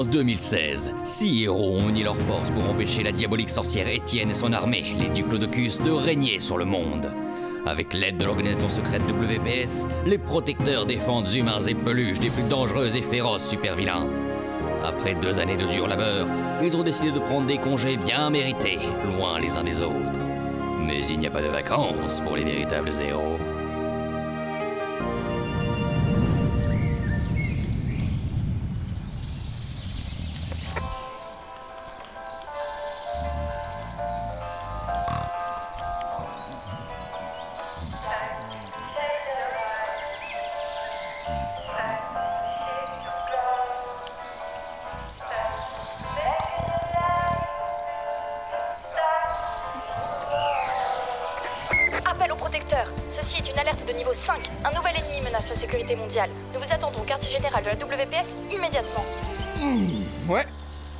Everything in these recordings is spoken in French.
En 2016, six héros ont uni leurs forces pour empêcher la diabolique sorcière Étienne et son armée, les Duclodocus, de régner sur le monde. Avec l'aide de l'organisation secrète WPS, les protecteurs défendent humains et peluches des plus dangereux et féroces super-vilains. Après deux années de dur labeur, ils ont décidé de prendre des congés bien mérités, loin les uns des autres. Mais il n'y a pas de vacances pour les véritables héros. Ceci est une alerte de niveau 5. Un nouvel ennemi menace la sécurité mondiale. Nous vous attendons au quartier général de la WPS immédiatement. Ouais.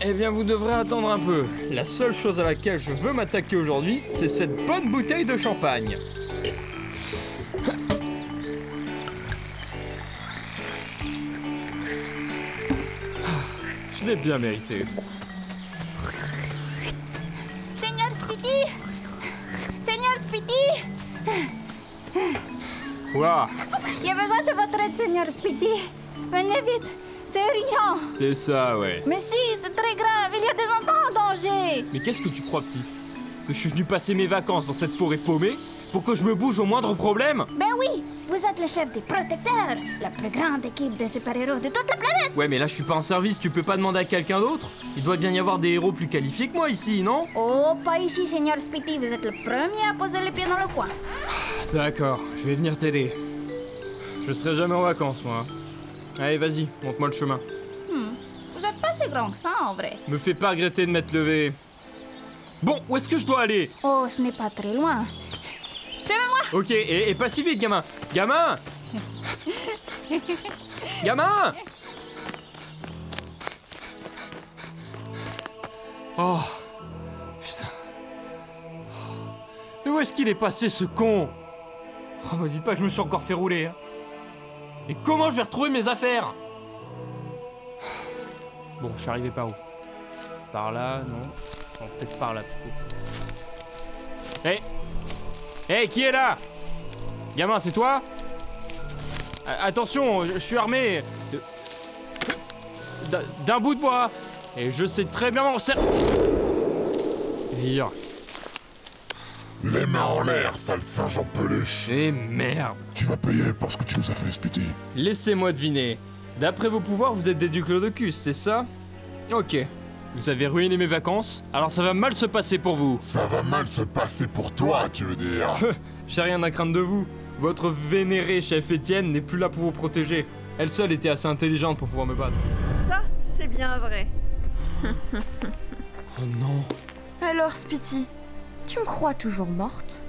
Eh bien, vous devrez attendre un peu. La seule chose à laquelle je veux m'attaquer aujourd'hui, c'est cette bonne bouteille de champagne. Je l'ai bien mérité. Seigneur Speedy Seigneur Speedy Quoi? Il y a besoin de votre aide, Seigneur Speedy. Venez vite, c'est urgent. C'est ça, ouais. Mais si, c'est très grave, il y a des enfants en danger. Mais qu'est-ce que tu crois, petit? Que je suis venu passer mes vacances dans cette forêt paumée? Pour que je me bouge au moindre problème Ben oui, vous êtes le chef des protecteurs, la plus grande équipe de super-héros de toute la planète. Ouais, mais là, je suis pas en service, tu peux pas demander à quelqu'un d'autre Il doit bien y avoir des héros plus qualifiés que moi ici, non? Oh, pas ici, Seigneur Speedy, vous êtes le premier à poser les pieds dans le coin. D'accord, je vais venir t'aider. Je serai jamais en vacances, moi. Allez, vas-y, montre-moi le chemin. Vous êtes pas si grand que ça, en vrai. Me fais pas regretter de m'être levé. Bon, où est-ce que je dois aller? Oh, ce n'est pas très loin. Ok, et, pas si vite, gamin Gamin Gamin Oh Putain Mais où est-ce qu'il est passé ce con Oh, me dites pas que je me suis encore fait rouler. hein. Et comment je vais retrouver mes affaires Bon, je suis arrivé par où? Par là, non? Non, peut-être par là plutôt. Hé Hé, qui est là? Gamin, c'est toi? A- Attention, je suis armé de- d'un- bout de bois et je sais très bien m'en servir. Les mains en l'air, sale Saint-Jean peluche Et merde. Tu vas payer pour ce que tu nous as fait, Spitty. Laissez-moi deviner. D'après vos pouvoirs, vous êtes des Duclodocus, c'est ça? Ok. Vous avez ruiné mes vacances, alors ça va mal se passer pour vous. Ça va mal se passer pour toi, tu veux dire J'ai rien à craindre de vous. Votre vénéré chef Étienne n'est plus là pour vous protéger. Elle seule était assez intelligente pour pouvoir me battre. Ça, c'est bien vrai. Oh non. Alors, Spitty, tu me crois toujours morte?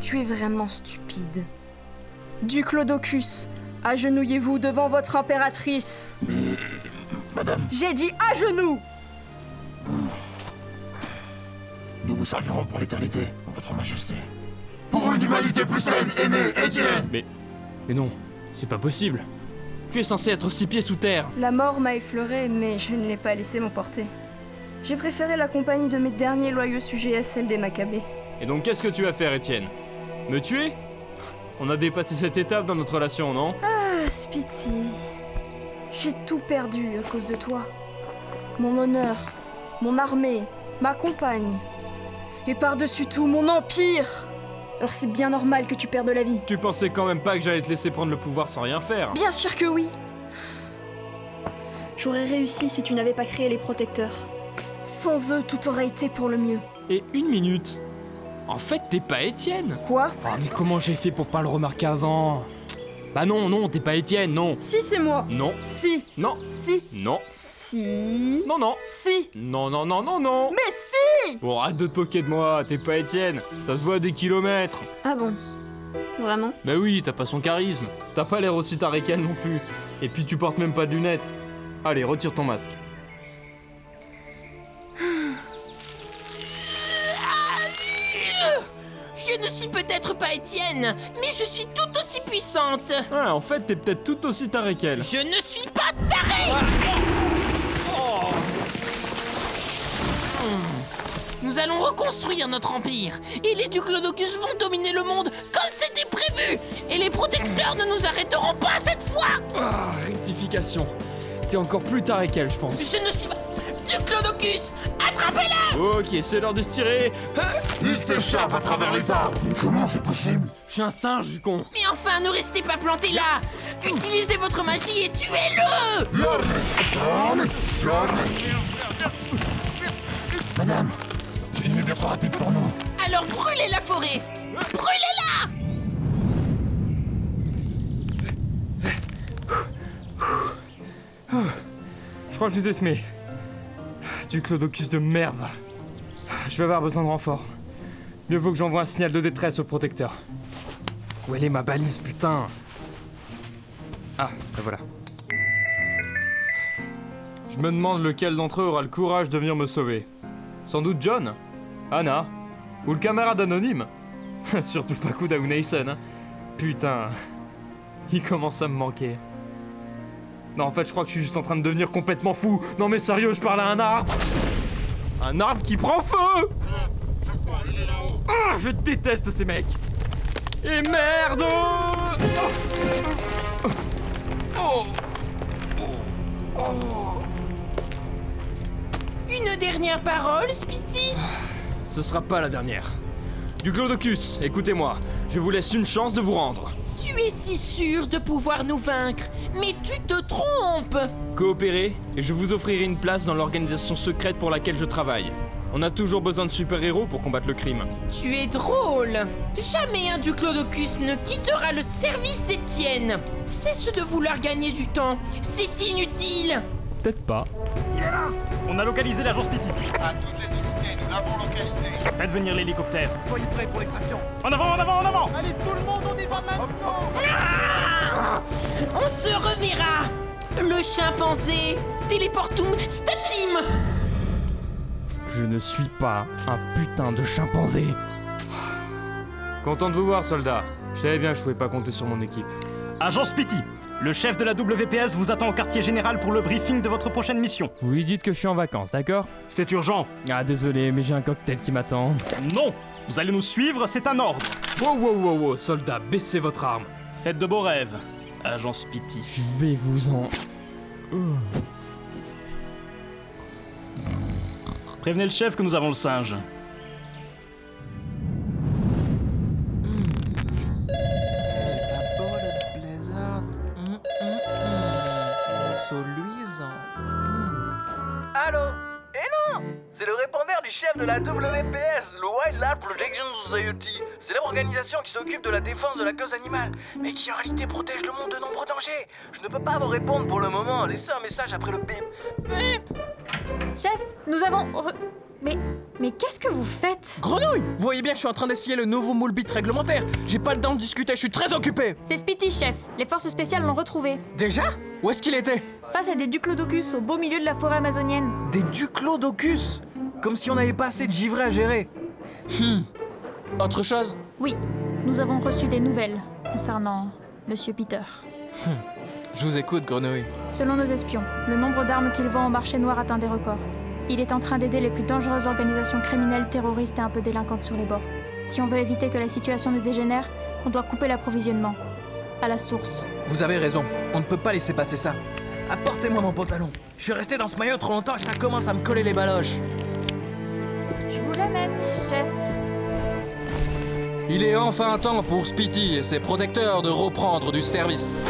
Tu es vraiment stupide. Duclodocus, agenouillez-vous devant votre impératrice. Madame, J'ai dit à genoux nous vous servirons pour l'éternité, votre majesté. Pour une humanité plus saine, aimée, Étienne Mais. Mais non, c'est pas possible. Tu es censé être six pieds sous terre. La mort m'a effleuré, mais je ne l'ai pas laissé m'emporter. J'ai préféré la compagnie de mes derniers loyaux sujets à celle des Maccabées. Et donc qu'est-ce que tu vas faire, Étienne? Me tuer? On a dépassé cette étape dans notre relation, non? Ah, Spitty. J'ai tout perdu à cause de toi. Mon honneur, mon armée, ma compagne. Et par-dessus tout, mon empire Alors c'est bien normal que tu perdes la vie. Tu pensais quand même pas que j'allais te laisser prendre le pouvoir sans rien faire Bien sûr que oui J'aurais réussi si tu n'avais pas créé les protecteurs. Sans eux, tout aurait été pour le mieux. Et une minute En fait, t'es pas Étienne Quoi? Ah, mais comment j'ai fait pour pas le remarquer avant? Bah non, non, t'es pas Étienne, non. Si, c'est moi. Non, Si. Non, Si. Non, Si. Non, non. Si. Non, non, non, non, non. Mais si. Bon, arrête de te moquer de moi, t'es pas Étienne. Ça se voit à des kilomètres. Ah bon. Vraiment? Bah oui, t'as pas son charisme. T'as pas l'air aussi taré qu'elle non plus. Et puis tu portes même pas de lunettes. Allez, retire ton masque. Je ne suis peut-être pas Étienne, mais je suis tout aussi puissante. Ah, en fait, t'es peut-être tout aussi taré qu'elle. Je ne suis pas tarée Nous allons reconstruire notre empire et les Duclodocus vont dominer le monde comme c'était prévu et les protecteurs ne nous arrêteront pas cette fois Ah, rectification. T'es encore plus taré qu'elle, je pense. Je ne suis pas... Duclodocus Attrapez-la Ok, c'est l'heure de se tirer. Ah, Il s'échappe à travers les arbres Comment c'est possible? Je suis un singe, du con. Mais enfin, ne restez pas plantés là Utilisez votre magie et tuez-le Madame, il est bien trop rapide pour nous. Alors brûlez la forêt Brûlez-la Je crois que je vous ai semé. Du clodocus de merde. Je vais avoir besoin de renfort. Mieux vaut que j'envoie un signal de détresse au protecteur. Où est ma balise, putain? Ah, ben voilà. Je me demande lequel d'entre eux aura le courage de venir me sauver. Sans doute John Anna Ou le camarade anonyme Surtout pas Kuda ou hein. Putain. Il commence à me manquer. Non, en fait, je crois que je suis juste en train de devenir complètement fou. Non, mais sérieux, je parle à un arbre. Un arbre qui prend feu Ah, Je déteste ces mecs. Et merde Oh. Une dernière parole, Spitty? Ce sera pas la dernière. Du Clodocus, écoutez-moi. Je vous laisse une chance de vous rendre. Tu es si sûr de pouvoir nous vaincre, mais tu te trompes! Coopérez et je vous offrirai une place dans l'organisation secrète pour laquelle je travaille. On a toujours besoin de super-héros pour combattre le crime. Tu es drôle! Jamais un Duclodocus ne quittera le service d'Étienne. Cesse de vouloir gagner du temps, c'est inutile Peut-être pas. On a localisé l'agence Pitty. À toutes les unités, nous l'avons localisé. Faites venir l'hélicoptère. Soyez prêts pour l'extraction. En avant, en avant, en avant Allez, tout le monde, on y va maintenant On se reverra Le chimpanzé Téléportum statim Je ne suis pas un putain de chimpanzé. Content de vous voir, soldat. Je savais bien que je pouvais pas compter sur mon équipe. Agence Pitty. Le chef de la WPS vous attend au quartier général pour le briefing de votre prochaine mission. Vous lui dites que je suis en vacances, d'accord C'est urgent. Ah, désolé, mais j'ai un cocktail qui m'attend. Non Vous allez nous suivre, c'est un ordre. Wow, wow, wow, wow, soldat, baissez votre arme. Faites de beaux rêves. Agence Pitty. Je vais vous en. Prévenez le chef que nous avons le singe. Allô Eh non C'est le répondeur du chef de la WPS, le Wildlife Protection Society. C'est l'organisation qui s'occupe de la défense de la cause animale, mais qui en réalité protège le monde de nombreux dangers. Je ne peux pas vous répondre pour le moment. Laissez un message après le bip. Bip Chef, nous avons... re- Mais... Mais qu'est-ce que vous faites? Grenouille Vous voyez bien que je suis en train d'essayer le nouveau moule bit réglementaire. J'ai pas le temps de discuter, je suis très occupé. C'est Spitty, chef. Les forces spéciales l'ont retrouvé. Déjà? Où est-ce qu'il était? Face à des Duclodocus au beau milieu de la forêt amazonienne. Des duclodocus? Comme si on n'avait pas assez de givrés à gérer. Hmm. Autre chose? Oui, nous avons reçu des nouvelles concernant Monsieur Peter. Je vous écoute, Grenouille. Selon nos espions, le nombre d'armes qu'il vend au marché noir atteint des records. Il est en train d'aider les plus dangereuses organisations criminelles, terroristes et un peu délinquantes sur les bords. Si on veut éviter que la situation ne dégénère, on doit couper l'approvisionnement. À la source. Vous avez raison, on ne peut pas laisser passer ça. Apportez-moi mon pantalon. Je suis resté dans ce maillot trop longtemps et ça commence à me coller les baloches. Je vous l'amène, chef. Il est enfin temps pour Spitty et ses protecteurs de reprendre du service.